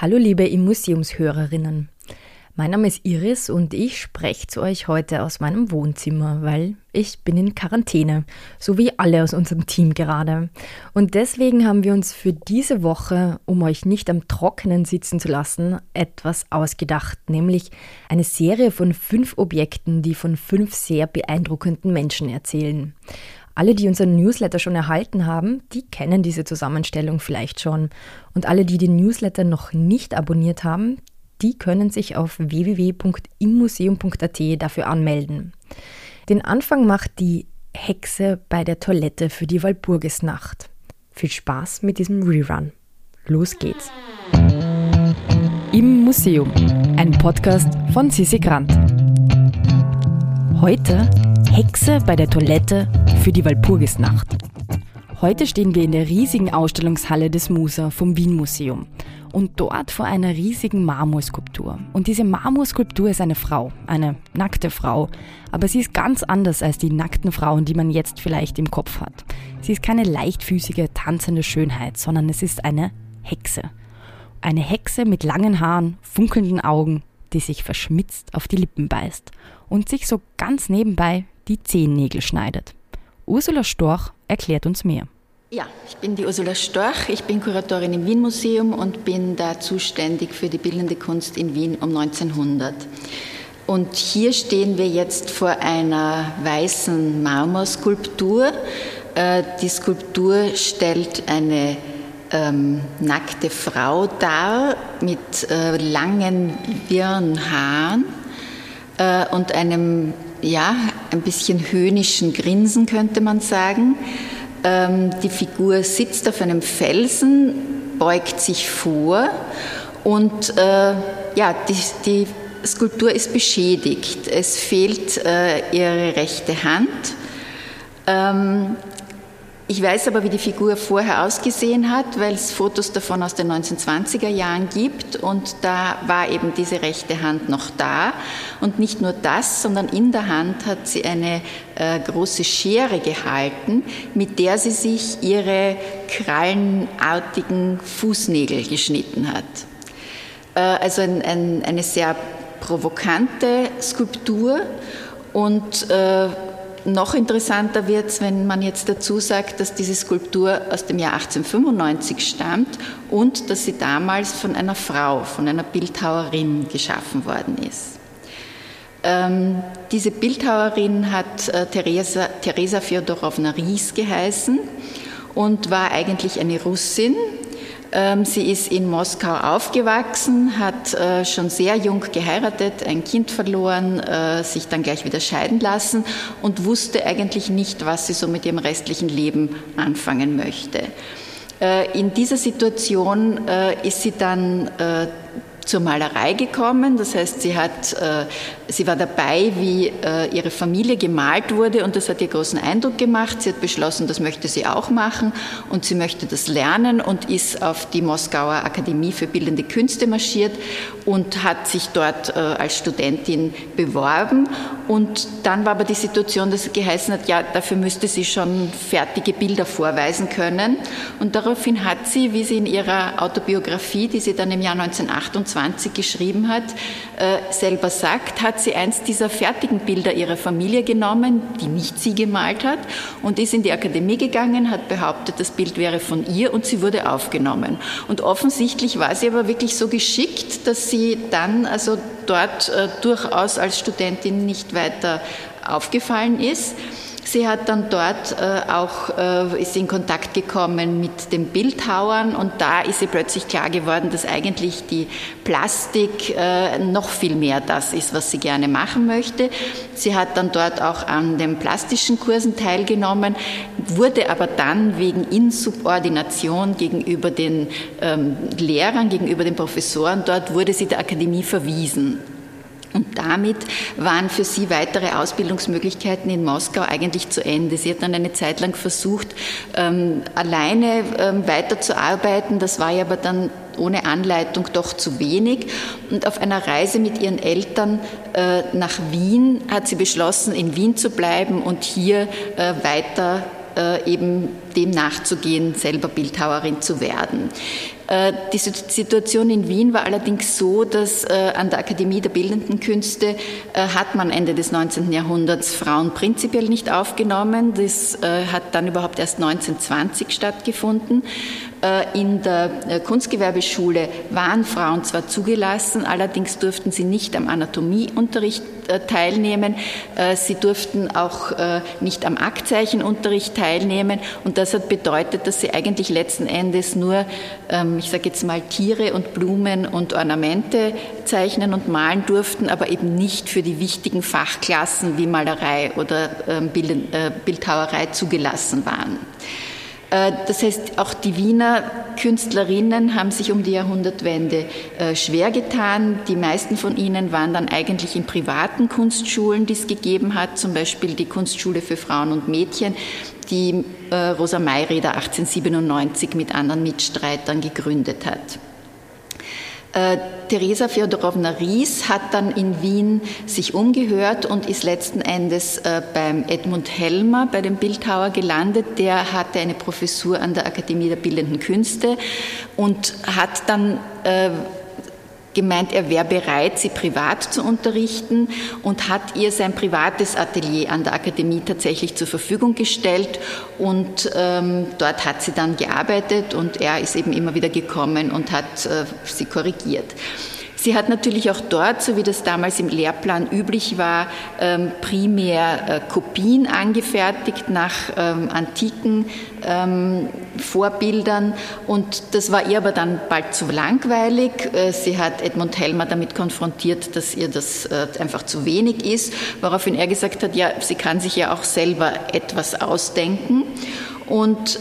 Hallo liebe Museumshörerinnen. Mein Name ist Iris und ich spreche zu euch heute aus meinem Wohnzimmer, weil ich bin in Quarantäne, so wie alle aus unserem Team gerade. Und deswegen haben wir uns für diese Woche, um euch nicht am Trockenen sitzen zu lassen, etwas ausgedacht, nämlich eine Serie von fünf Objekten, die von fünf sehr beeindruckenden Menschen erzählen. Alle, die unseren Newsletter schon erhalten haben, die kennen diese Zusammenstellung vielleicht schon. Und alle, die den Newsletter noch nicht abonniert haben, die können sich auf www.immuseum.at dafür anmelden. Den Anfang macht die Hexe bei der Toilette für die Walpurgisnacht. Viel Spaß mit diesem Rerun. Los geht's. Im Museum, ein Podcast von Sissi Grant. Heute Hexe bei der Toilette für die Walpurgisnacht. Heute stehen wir in der riesigen Ausstellungshalle des Musa vom Wien Museum und dort vor einer riesigen Marmorskulptur. Und diese Marmorskulptur ist eine Frau, eine nackte Frau, aber sie ist ganz anders als die nackten Frauen, die man jetzt vielleicht im Kopf hat. Sie ist keine leichtfüßige, tanzende Schönheit, sondern es ist eine Hexe. Eine Hexe mit langen Haaren, funkelnden Augen, die sich verschmitzt auf die Lippen beißt und sich so ganz nebenbei die Zehennägel schneidet. Ursula Storch erklärt uns mehr. Ja, ich bin die Ursula Storch, ich bin Kuratorin im Wien Museum und bin da zuständig für die bildende Kunst in Wien um 1900. Und hier stehen wir jetzt vor einer weißen Marmorskulptur. Äh, die Skulptur stellt eine ähm, nackte Frau dar mit äh, langen, wirren Haaren äh, und einem ja, ein bisschen höhnischen Grinsen, könnte man sagen. Ähm, die Figur sitzt auf einem Felsen, beugt sich vor und äh, ja, die, die, Skulptur ist beschädigt. Es fehlt äh, ihre rechte Hand. Ähm, ich weiß aber, wie die Figur vorher ausgesehen hat, weil es Fotos davon aus den 1920er Jahren gibt und da war eben diese rechte Hand noch da. Und nicht nur das, sondern in der Hand hat sie eine äh, große Schere gehalten, mit der sie sich ihre krallenartigen Fußnägel geschnitten hat. Äh, also ein, ein, eine sehr provokante Skulptur und äh, noch interessanter wird es, wenn man jetzt dazu sagt, dass diese Skulptur aus dem Jahr 1895 stammt und dass sie damals von einer Frau, von einer Bildhauerin geschaffen worden ist. Ähm, diese Bildhauerin hat äh, Theresa, Theresa Fjodorowna Ries geheißen und war eigentlich eine Russin, sie ist in Moskau aufgewachsen, hat äh, schon sehr jung geheiratet, ein Kind verloren, äh, sich dann gleich wieder scheiden lassen und wusste eigentlich nicht, was sie so mit ihrem restlichen Leben anfangen möchte. Äh, in dieser Situation ist sie dann zur Malerei gekommen. Das heißt, sie, hat, äh, sie war dabei, wie äh, ihre Familie gemalt wurde und das hat ihr großen Eindruck gemacht. Sie hat beschlossen, das möchte sie auch machen und sie möchte das lernen und ist auf die Moskauer Akademie für Bildende Künste marschiert und hat sich dort äh, als Studentin beworben. Und dann war aber die Situation, dass sie geheißen hat, ja, dafür müsste sie schon fertige Bilder vorweisen können. Und daraufhin hat sie, wie sie in ihrer Autobiografie, die sie dann im Jahr 1928 1920 geschrieben hat, äh, selber sagt, hat sie eins dieser fertigen Bilder ihrer Familie genommen, die nicht sie gemalt hat, und ist in die Akademie gegangen, hat behauptet, das Bild wäre von ihr und sie wurde aufgenommen. Und offensichtlich war sie aber wirklich so geschickt, dass sie dann also dort äh, durchaus als Studentin nicht weiter aufgefallen ist. Sie hat dann dort äh, auch äh, ist in Kontakt gekommen mit den Bildhauern und da ist ihr plötzlich klar geworden, dass eigentlich die Plastik äh, noch viel mehr das ist, was sie gerne machen möchte. Sie hat dann dort auch an den plastischen Kursen teilgenommen, wurde aber dann wegen Insubordination gegenüber den ähm, Lehrern, gegenüber den Professoren dort, wurde sie der Akademie verwiesen. Und damit waren für sie weitere Ausbildungsmöglichkeiten in Moskau eigentlich zu Ende. Sie hat dann eine Zeit lang versucht, ähm, alleine ähm, weiterzuarbeiten. Das war ja aber dann ohne Anleitung doch zu wenig. Und auf einer Reise mit ihren Eltern äh, nach Wien hat sie beschlossen, in Wien zu bleiben und hier äh, weiter eben dem nachzugehen, selber Bildhauerin zu werden. Äh, die Situation in Wien war allerdings so, dass äh, an der Akademie der Bildenden Künste äh, hat man Ende des 19. Jahrhunderts Frauen prinzipiell nicht aufgenommen. Das hat dann überhaupt erst 1920 stattgefunden. In der Kunstgewerbeschule waren Frauen zwar zugelassen, allerdings durften sie nicht am Anatomieunterricht teilnehmen. Sie durften auch nicht am Aktzeichenunterricht teilnehmen. Und das hat bedeutet, dass sie eigentlich letzten Endes nur ähm, ich sage jetzt mal, Tiere und Blumen und Ornamente zeichnen und malen durften, aber eben nicht für die wichtigen Fachklassen wie Malerei oder ähm, äh, Bildhauerei zugelassen waren. Äh, das heißt, auch die Wiener Künstlerinnen haben sich um die Jahrhundertwende äh, schwer getan. Die meisten von ihnen waren dann eigentlich in privaten Kunstschulen, die es gegeben hat, zum Beispiel die Kunstschule für Frauen und Mädchen, die äh, Rosa Mayreder 1897 mit anderen Mitstreitern gegründet hat. Äh, Theresa Fjodorowna Ries hat dann in Wien sich umgehört und ist letzten Endes äh, beim Edmund Helmer, bei dem Bildhauer gelandet. Der hatte eine Professur an der Akademie der Bildenden Künste und hat dann äh, gemeint, er wäre bereit, sie privat zu unterrichten und hat ihr sein privates Atelier an der Akademie tatsächlich zur Verfügung gestellt. Und ähm, dort hat sie dann gearbeitet und er ist eben immer wieder gekommen und hat äh, sie korrigiert. Sie hat natürlich auch dort, so wie das damals im Lehrplan üblich war, ähm, primär äh, Kopien angefertigt nach ähm, antiken ähm, Vorbildern und das war ihr aber dann bald zu langweilig. Äh, sie hat Edmund Helmer damit konfrontiert, dass ihr das äh, einfach zu wenig ist, woraufhin er gesagt hat, ja, sie kann sich ja auch selber etwas ausdenken und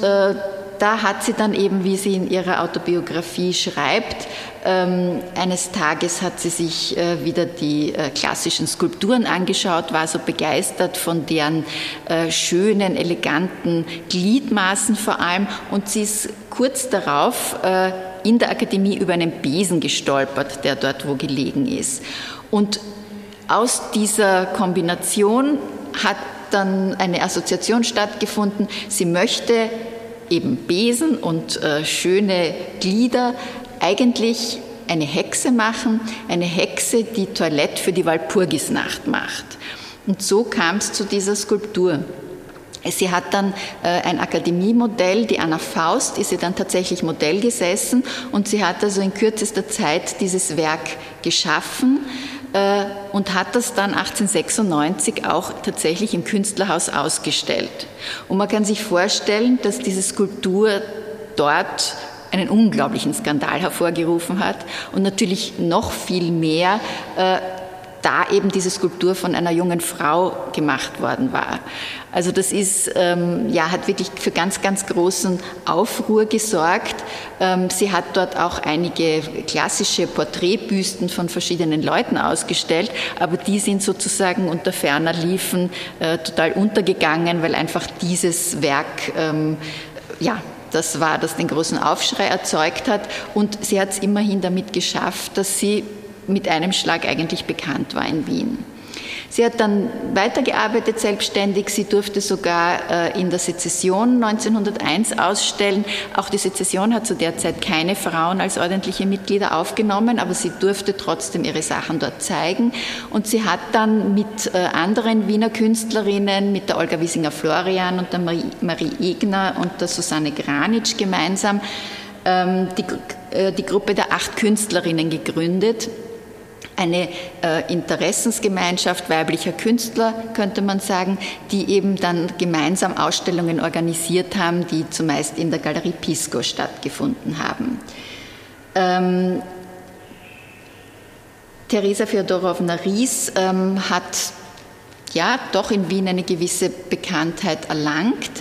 da hat sie dann eben, wie sie in ihrer Autobiografie schreibt, ähm, eines Tages hat sie sich äh, wieder die äh, klassischen Skulpturen angeschaut, war so begeistert von deren äh, schönen, eleganten Gliedmaßen vor allem und sie ist kurz darauf in der Akademie über einen Besen gestolpert, der dort wo gelegen ist. Und aus dieser Kombination hat dann eine Assoziation stattgefunden. Sie möchte eben Besen und äh, schöne Glieder eigentlich eine Hexe machen, eine Hexe, die Toilette für die Walpurgisnacht macht. Und so kam es zu dieser Skulptur. Sie hat dann äh, ein Akademiemodell, die Anna Faust, ist sie dann tatsächlich Modell gesessen und sie hat also in kürzester Zeit dieses Werk geschaffen und hat das dann 1896 auch tatsächlich im Künstlerhaus ausgestellt. Und man kann sich vorstellen, dass diese Skulptur dort einen unglaublichen Skandal hervorgerufen hat und natürlich noch viel mehr äh, da eben diese Skulptur von einer jungen Frau gemacht worden war. Also das ist, ähm, ja, hat wirklich für ganz, ganz großen Aufruhr gesorgt. Ähm, sie hat dort auch einige klassische Porträtbüsten von verschiedenen Leuten ausgestellt, aber die sind sozusagen unter ferner Liefen äh, total untergegangen, weil einfach dieses Werk, ähm, ja, das war, das den großen Aufschrei erzeugt hat. Und sie hat es immerhin damit geschafft, dass sie mit einem Schlag eigentlich bekannt war in Wien. Sie hat dann weitergearbeitet selbstständig. Sie durfte sogar äh, in der Sezession 1901 ausstellen. Auch die Sezession hat zu der Zeit keine Frauen als ordentliche Mitglieder aufgenommen, aber sie durfte trotzdem ihre Sachen dort zeigen. Und sie hat dann mit äh, anderen Wiener Künstlerinnen, mit der Olga Wiesinger-Florian und der Marie, Marie Egner und der Susanne Granitsch gemeinsam ähm, die, äh, die Gruppe der acht Künstlerinnen gegründet eine äh, Interessensgemeinschaft weiblicher Künstler, könnte man sagen, die eben dann gemeinsam Ausstellungen organisiert haben, die zumeist in der Galerie Pisco stattgefunden haben. Ähm, Theresa Fjodorowna Ries ähm, hat ja doch in Wien eine gewisse Bekanntheit erlangt.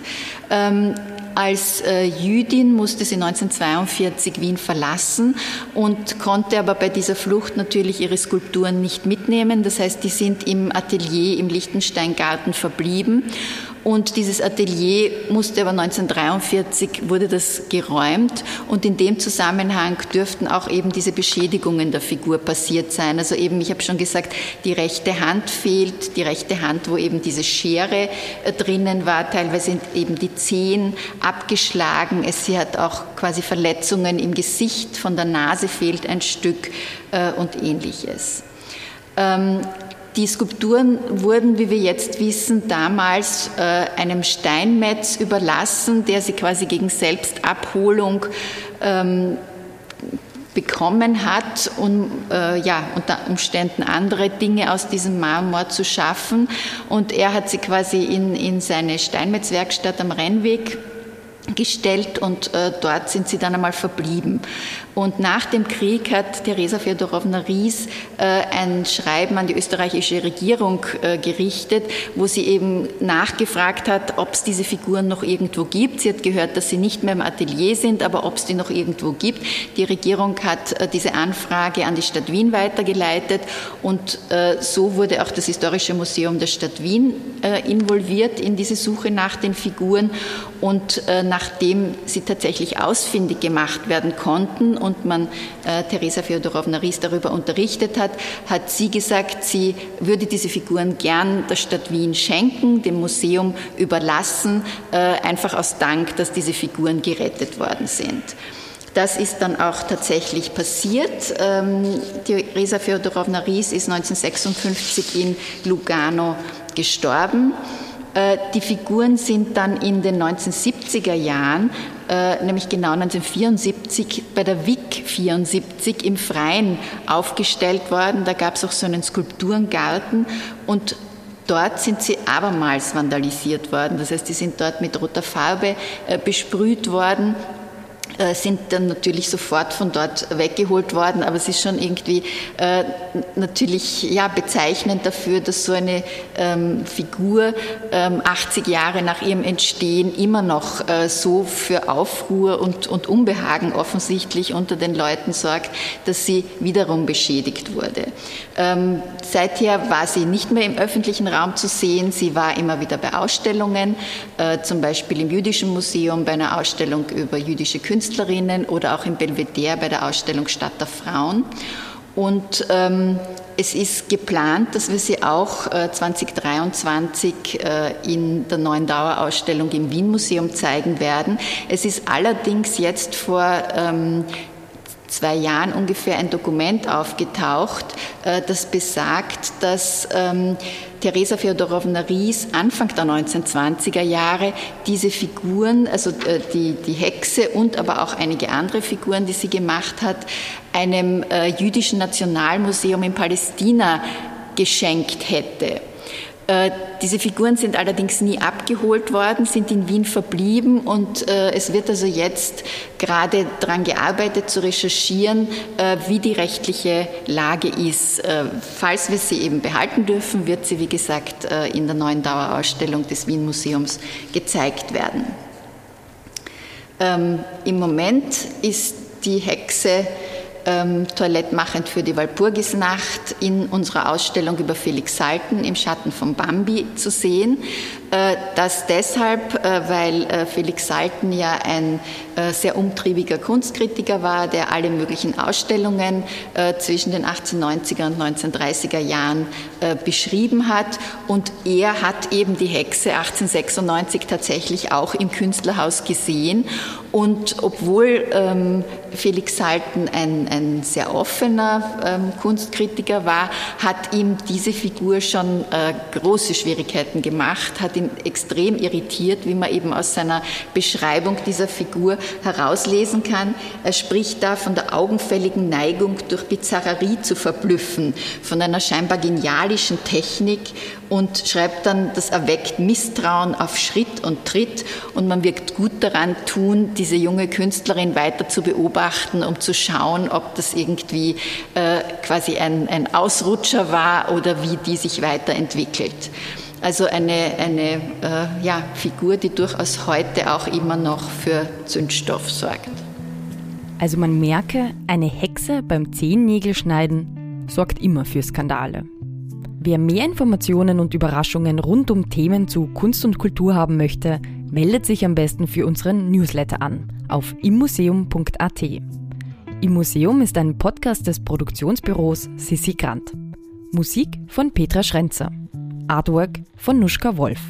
Ähm, als äh, Jüdin musste sie 1942 Wien verlassen und konnte aber bei dieser Flucht natürlich ihre Skulpturen nicht mitnehmen. Das heißt, die sind im Atelier im Lichtensteingarten verblieben. Und dieses Atelier musste aber 1943, wurde das geräumt und in dem Zusammenhang dürften auch eben diese Beschädigungen der Figur passiert sein. Also eben, ich habe schon gesagt, die rechte Hand fehlt, die rechte Hand, wo eben diese Schere äh, drinnen war, teilweise sind eben die Zehen abgeschlagen. Es, sie hat auch quasi Verletzungen im Gesicht, von der Nase fehlt ein Stück äh, und ähnliches. Ähm, die Skulpturen wurden, wie wir jetzt wissen, damals äh, einem Steinmetz überlassen, der sie quasi gegen Selbstabholung ähm, bekommen hat, um äh, ja, unter Umständen andere Dinge aus diesem Marmor zu schaffen. Und er hat sie quasi in, in seine Steinmetzwerkstatt am Rennweg gestellt und äh, dort sind sie dann einmal verblieben. Und nach dem Krieg hat Theresa Fjodorowna Ries äh, ein Schreiben an die österreichische Regierung äh, gerichtet, wo sie eben nachgefragt hat, ob es diese Figuren noch irgendwo gibt. Sie hat gehört, dass sie nicht mehr im Atelier sind, aber ob es die noch irgendwo gibt. Die Regierung hat äh, diese Anfrage an die Stadt Wien weitergeleitet und so wurde auch das Historische Museum der Stadt Wien involviert in diese Suche nach den Figuren. Und nachdem sie tatsächlich ausfindig gemacht werden konnten und man äh, Theresa Fjodorowna Ries darüber unterrichtet hat, hat sie gesagt, sie würde diese Figuren gern der Stadt Wien schenken, dem Museum überlassen, äh, einfach aus Dank, dass diese Figuren gerettet worden sind. Das ist dann auch tatsächlich passiert. Ähm, Theresa Fjodorowna Ries ist 1956 in Lugano gestorben. Äh, die Figuren sind dann in den 1970er Jahren, äh, nämlich genau 1974, bei der WIC 74 im Freien aufgestellt worden. Da gab es auch so einen Skulpturengarten und Dort sind sie abermals vandalisiert worden. Das heißt, die sind dort mit roter Farbe äh, besprüht worden sind dann natürlich sofort von dort weggeholt worden, aber es ist schon irgendwie äh, natürlich ja, bezeichnend dafür, dass so eine ähm, Figur ähm, 80 Jahre nach ihrem Entstehen immer noch äh, so für Aufruhr und, und Unbehagen offensichtlich unter den Leuten sorgt, dass sie wiederum beschädigt wurde. Ähm, seither war sie nicht mehr im öffentlichen Raum zu sehen, sie war immer wieder bei Ausstellungen, äh, zum Beispiel im Jüdischen Museum bei einer Ausstellung über jüdische Künstler, Künstlerinnen oder auch im Belvedere bei der Ausstellung Stadt der Frauen. Und ähm, es ist geplant, dass wir sie auch äh, 2023 äh, in der neuen Dauerausstellung im Wien Museum zeigen werden. Es ist allerdings jetzt vor ähm, zwei Jahren ungefähr ein Dokument aufgetaucht, äh, das besagt, dass ähm, Theresa Fjodorowna Ries Anfang der 1920er Jahre diese Figuren, also äh, die, die Hexe und aber auch einige andere Figuren, die sie gemacht hat, einem äh, jüdischen Nationalmuseum in Palästina geschenkt hätte. Äh, diese Figuren sind allerdings nie abgeholt worden, sind in Wien verblieben und äh, es wird also jetzt gerade daran gearbeitet zu recherchieren, äh, wie die rechtliche Lage ist. Falls wir sie eben behalten dürfen, wird sie, wie gesagt, in der neuen Dauerausstellung des Wien Museums gezeigt werden. Ähm, Im Moment ist die Hexe ähm, toilettmachend für die Walpurgisnacht in unserer Ausstellung über Felix Salten im Schatten von Bambi zu sehen. Äh, das deshalb, äh, weil äh, Felix Salten ja ein sehr umtriebiger Kunstkritiker war, der alle möglichen Ausstellungen zwischen den 1890er und 1930er Jahren beschrieben hat. Und er hat eben die Hexe 1896 tatsächlich auch im Künstlerhaus gesehen. Und obwohl ähm, Felix Salten ein, ein sehr offener ähm, Kunstkritiker war, hat ihm diese Figur schon große Schwierigkeiten gemacht, hat ihn extrem irritiert, wie man eben aus seiner Beschreibung dieser Figur herauslesen kann. Er spricht da von der augenfälligen Neigung durch Bizarrerie zu verblüffen, von einer scheinbar genialischen Technik und schreibt dann, das erweckt Misstrauen auf Schritt und Tritt und man wird gut daran tun, diese junge Künstlerin weiter zu beobachten, um zu schauen, ob das irgendwie äh, quasi ein, ein Ausrutscher war oder wie die sich weiterentwickelt. Also eine, eine äh, ja, Figur, die durchaus heute auch immer noch für Zündstoff sorgt. Also man merke, eine Hexe beim Zehennägelschneiden sorgt immer für Skandale. Wer mehr Informationen und Überraschungen rund um Themen zu Kunst und Kultur haben möchte, meldet sich am besten für unseren Newsletter an auf immuseum.at. Im Museum ist ein Podcast des Produktionsbüros Sissi Grant. Musik von Petra Schrenzer. Artwork von Nuschka Wolf.